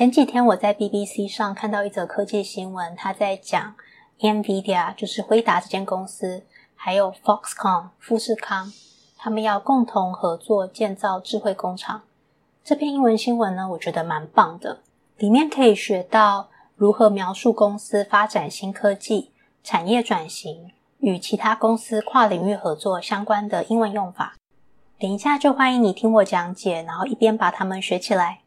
前几天我在 BBC 上看到一则科技新闻，他在讲 NVIDIA，就是辉达这间公司，还有 Foxconn 富士康，他们要共同合作建造智慧工厂。这篇英文新闻呢，我觉得蛮棒的，里面可以学到如何描述公司发展新科技、产业转型与其他公司跨领域合作相关的英文用法。等一下就欢迎你听我讲解，然后一边把它们学起来。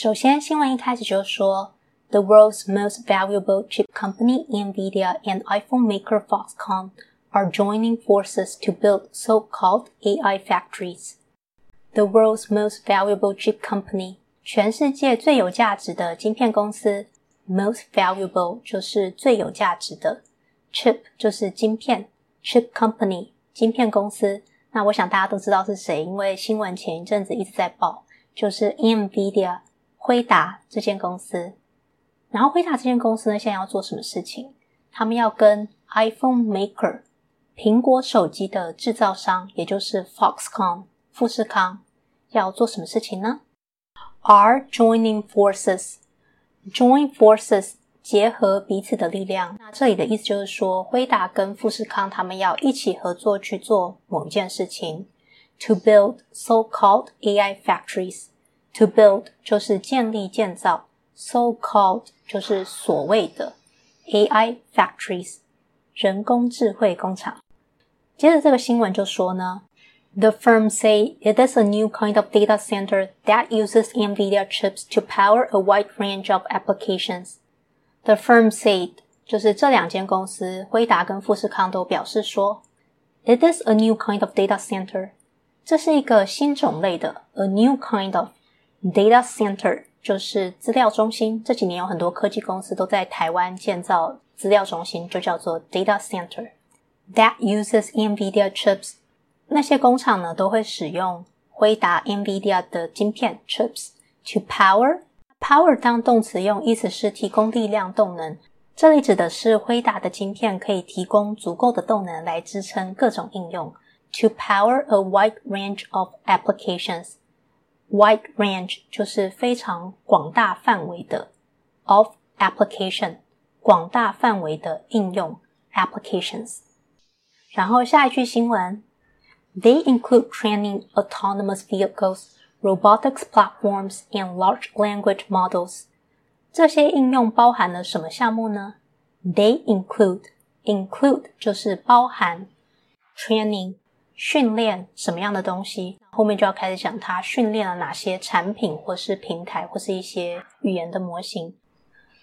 首先，新闻一开始就说，The world's most valuable chip company, NVIDIA, and iPhone maker Foxconn are joining forces to build so-called AI factories. The world's most valuable chip company，全世界最有价值的晶片公司，most valuable 就是最有价值的，chip 就是晶片，chip company 晶片公司。那我想大家都知道是谁，因为新闻前一阵子一直在报，就是 NVIDIA。 辉达这间公司，然后辉达这间公司呢，现在要做什么事情？他们要跟 iPhone Maker 苹果手机的制造商，也就是 Foxconn 富士康，要做什么事情呢？Are joining forces，join forces 结合彼此的力量。那这里的意思就是说，辉达跟富士康他们要一起合作去做某一件事情，to build so-called AI factories。To build 就是建立、建造，so-called 就是所谓的 AI factories，人工智慧工厂。接着这个新闻就说呢，The firm say it is a new kind of data center that uses NVIDIA chips to power a wide range of applications. The firm said 就是这两间公司，辉达跟富士康都表示说，It is a new kind of data center，这是一个新种类的，a new kind of。 Data center 就是资料中心。这几年有很多科技公司都在台湾建造资料中心，就叫做 data center。That uses NVIDIA chips。那些工厂呢，都会使用辉达 NVIDIA 的晶片 chips to power。Power 当动词用，意思是提供力量、动能。这里指的是辉达的晶片可以提供足够的动能来支撑各种应用。To power a wide range of applications。Wide range 就是非常广大范围的 of application，广大范围的应用 applications。然后下一句新闻，They include training autonomous vehicles, robotics platforms, and large language models。这些应用包含了什么项目呢？They include include 就是包含 training。 训练什么样的东西？后面就要开始讲它训练了哪些产品，或是平台，或是一些语言的模型。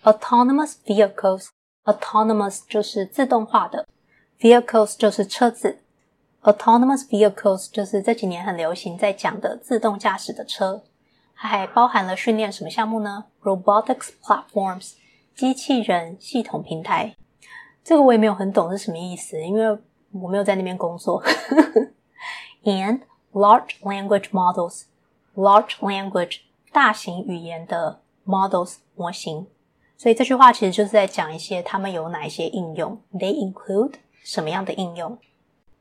Autonomous vehicles，autonomous 就是自动化的，vehicles 就是车子。Autonomous vehicles 就是这几年很流行在讲的自动驾驶的车。它还包含了训练什么项目呢？Robotics platforms，机器人系统平台。这个我也没有很懂是什么意思，因为。我没有在那边工作。 And large language models, large language 大型语言的 models 模型。所以这句话其实就是在讲一些他们有哪一些应用。They include 什么样的应用？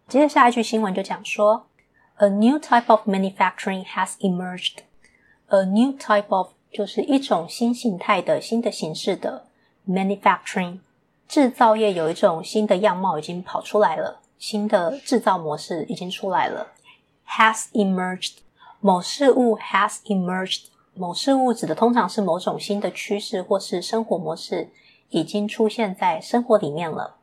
接着下一句新闻就讲说，A new type of manufacturing has emerged. A new type of 就是一种新形态的新的形式的 manufacturing。 制造业有一种新的样貌已经跑出来了，新的制造模式已经出来了。Has emerged，某事物 has emerged，某事物指的通常是某种新的趋势或是生活模式已经出现在生活里面了。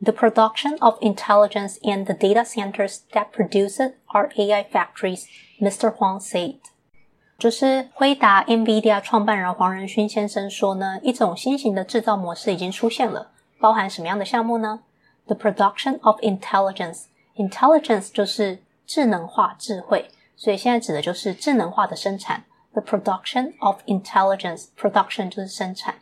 The production of intelligence and the data centers that produce it are AI factories, Mr. Huang said. 就是辉达 NVIDIA 创办人黄仁勋先生说呢，一种新型的制造模式已经出现了，包含什么样的项目呢？The production of intelligence，intelligence intelligence 就是智能化、智慧，所以现在指的就是智能化的生产。The production of intelligence，production 就是生产。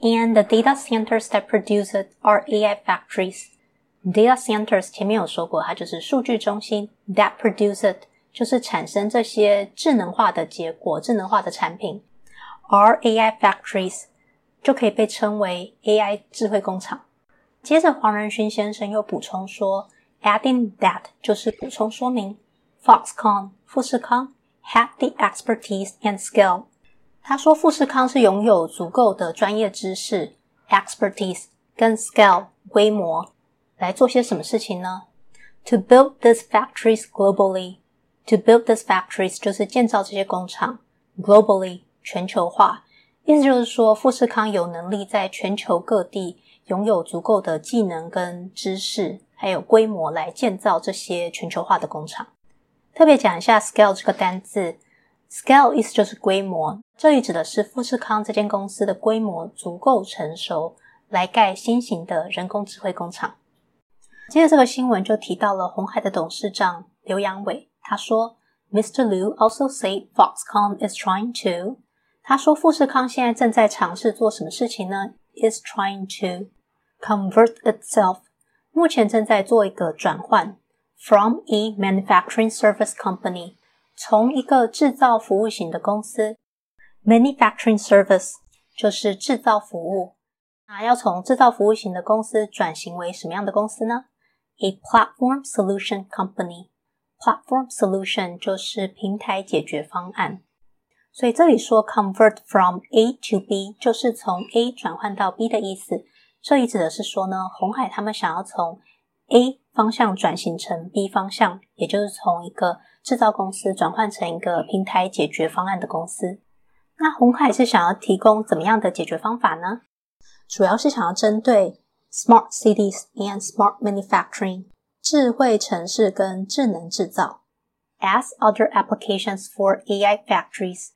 And the data centers that produce it are AI factories。Data centers 前面有说过，它就是数据中心。That produce it。就是产生这些智能化的结果、智能化的产品，are AI factories， 就可以被称为 AI 智慧工厂。接着黄仁勋先生又补充说，adding that 就是补充说明，Foxconn 富士康 had the expertise and skill。他说富士康是拥有足够的专业知识 expertise 跟 scale 规模来做些什么事情呢？To build these factories globally。To build these factories 就是建造这些工厂 globally 全球化。意思就是说，富士康有能力在全球各地拥有足够的技能跟知识，还有规模来建造这些全球化的工厂。特别讲一下 scale 这个单字，scale 意思就是规模，这里指的是富士康这间公司的规模足够成熟，来盖新型的人工智慧工厂。接着这个新闻就提到了鸿海的董事长刘扬伟，他说，Mr. Liu also said Foxconn is trying to。他说：“富士康现在正在尝试做什么事情呢？Is trying to convert itself。目前正在做一个转换，from a manufacturing service company，从一个制造服务型的公司，manufacturing service 就是制造服务。那要从制造服务型的公司转型为什么样的公司呢？A platform solution company。platform solution 就是平台解决方案。”所以这里说 convert from A to B 就是从 A 转换到 B 的意思。这里指的是说呢，红海他们想要从 A 方向转型成 B 方向，也就是从一个制造公司转换成一个平台解决方案的公司。那红海是想要提供怎么样的解决方法呢？主要是想要针对 smart cities and smart manufacturing 智慧城市跟智能制造 as other applications for AI factories。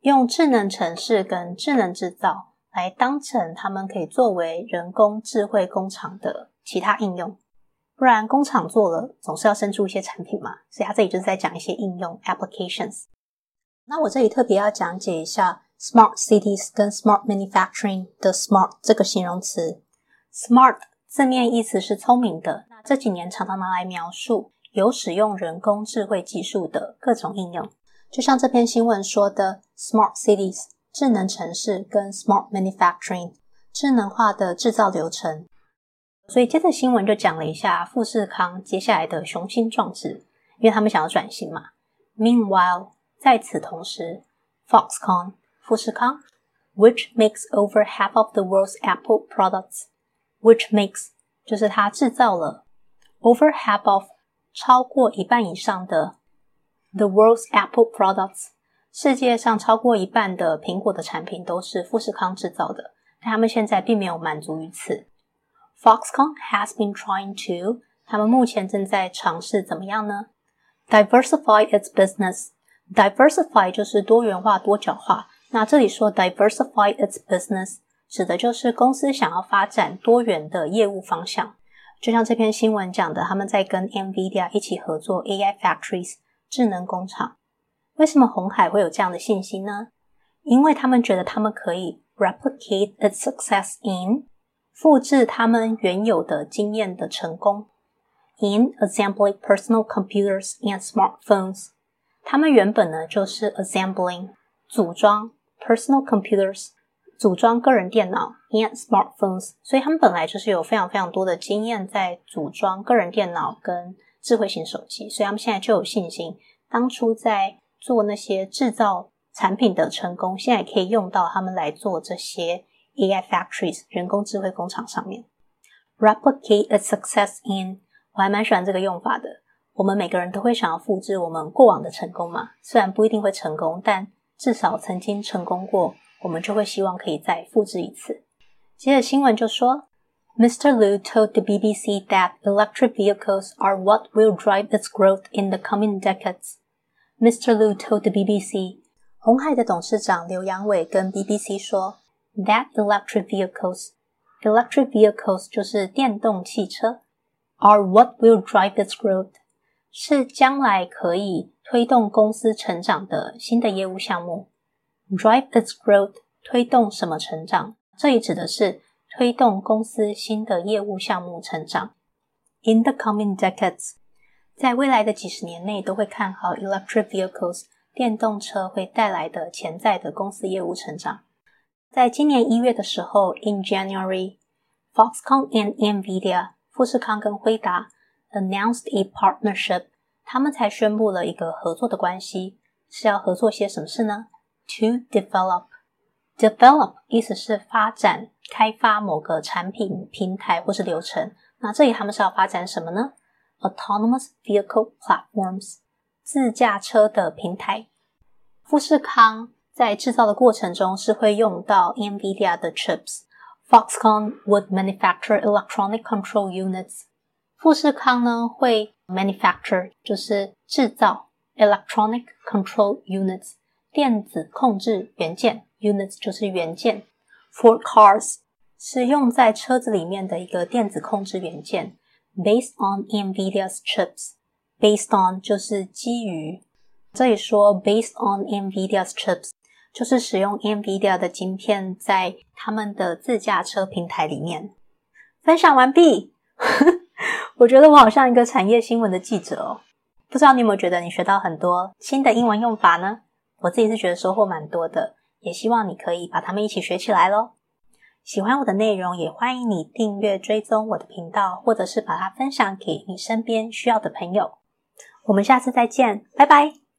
用智能城市跟智能制造来当成他们可以作为人工智慧工厂的其他应用，不然工厂做了总是要生出一些产品嘛，所以他这里就是在讲一些应用 applications。那我这里特别要讲解一下 smart cities 跟 smart manufacturing 的 smart 这个形容词。smart 字面意思是聪明的，那这几年常常拿来描述有使用人工智慧技术的各种应用。就像这篇新闻说的，smart cities 智能城市跟 smart manufacturing 智能化的制造流程。所以接着新闻就讲了一下富士康接下来的雄心壮志，因为他们想要转型嘛。Meanwhile，在此同时，Foxconn 富士康，which makes over half of the world's Apple products，which makes 就是它制造了 over half of 超过一半以上的。The world's Apple products，世界上超过一半的苹果的产品都是富士康制造的，但他们现在并没有满足于此。Foxconn has been trying to，他们目前正在尝试怎么样呢？Diversify its business。Diversify 就是多元化、多角化。那这里说 diversify its business，指的就是公司想要发展多元的业务方向。就像这篇新闻讲的，他们在跟 NVIDIA 一起合作 AI factories。智能工厂，为什么红海会有这样的信心呢？因为他们觉得他们可以 replicate its success in 复制他们原有的经验的成功 in assembling personal computers and smartphones。他们原本呢就是 assembling 组装 personal computers 组装个人电脑 and smartphones，所以他们本来就是有非常非常多的经验在组装个人电脑跟。智慧型手机，所以他们现在就有信心，当初在做那些制造产品的成功，现在可以用到他们来做这些 AI factories 人工智慧工厂上面。Replicate a success in，我还蛮喜欢这个用法的。我们每个人都会想要复制我们过往的成功嘛，虽然不一定会成功，但至少曾经成功过，我们就会希望可以再复制一次。接着新闻就说。Mr. Liu told the BBC that electric vehicles are what will drive its growth in the coming decades. Mr. Liu told the BBC，鸿海的董事长刘扬伟跟 BBC 说，that electric vehicles，electric vehicles 就是电动汽车，are what will drive its growth，是将来可以推动公司成长的新的业务项目。Drive its growth，推动什么成长？这里指的是。 推动公司新的业务项目成长。In the coming decades，在未来的几十年内，都会看好 electric vehicles 电动车会带来的潜在的公司业务成长。在今年一月的时候，in January，Foxconn and NVIDIA 富士康跟辉达 announced a partnership，他们才宣布了一个合作的关系是要合作些什么事呢？To develop。Develop 意思是发展、开发某个产品、平台或是流程。那这里他们是要发展什么呢？Autonomous vehicle platforms，自驾车的平台。富士康在制造的过程中是会用到 NVIDIA 的 chips。Foxconn would manufacture electronic control units。富士康呢会 manufacture 就是制造 electronic control units 电子控制元件 units 就是元件 for cars 是用在车子里面的一个电子控制元件 based on NVIDIA's chips based on 就是基于这里说 based on NVIDIA's chips 就是使用 NVIDIA 的晶片在他们的自驾车平台里面。分享完毕。我觉得我好像一个产业新闻的记者哦，不知道你有没有觉得你学到很多新的英文用法呢？我自己是觉得收获蛮多的，也希望你可以把它们一起学起来喽。喜欢我的内容，也欢迎你订阅追踪我的频道，或者是把它分享给你身边需要的朋友。我们下次再见，拜拜。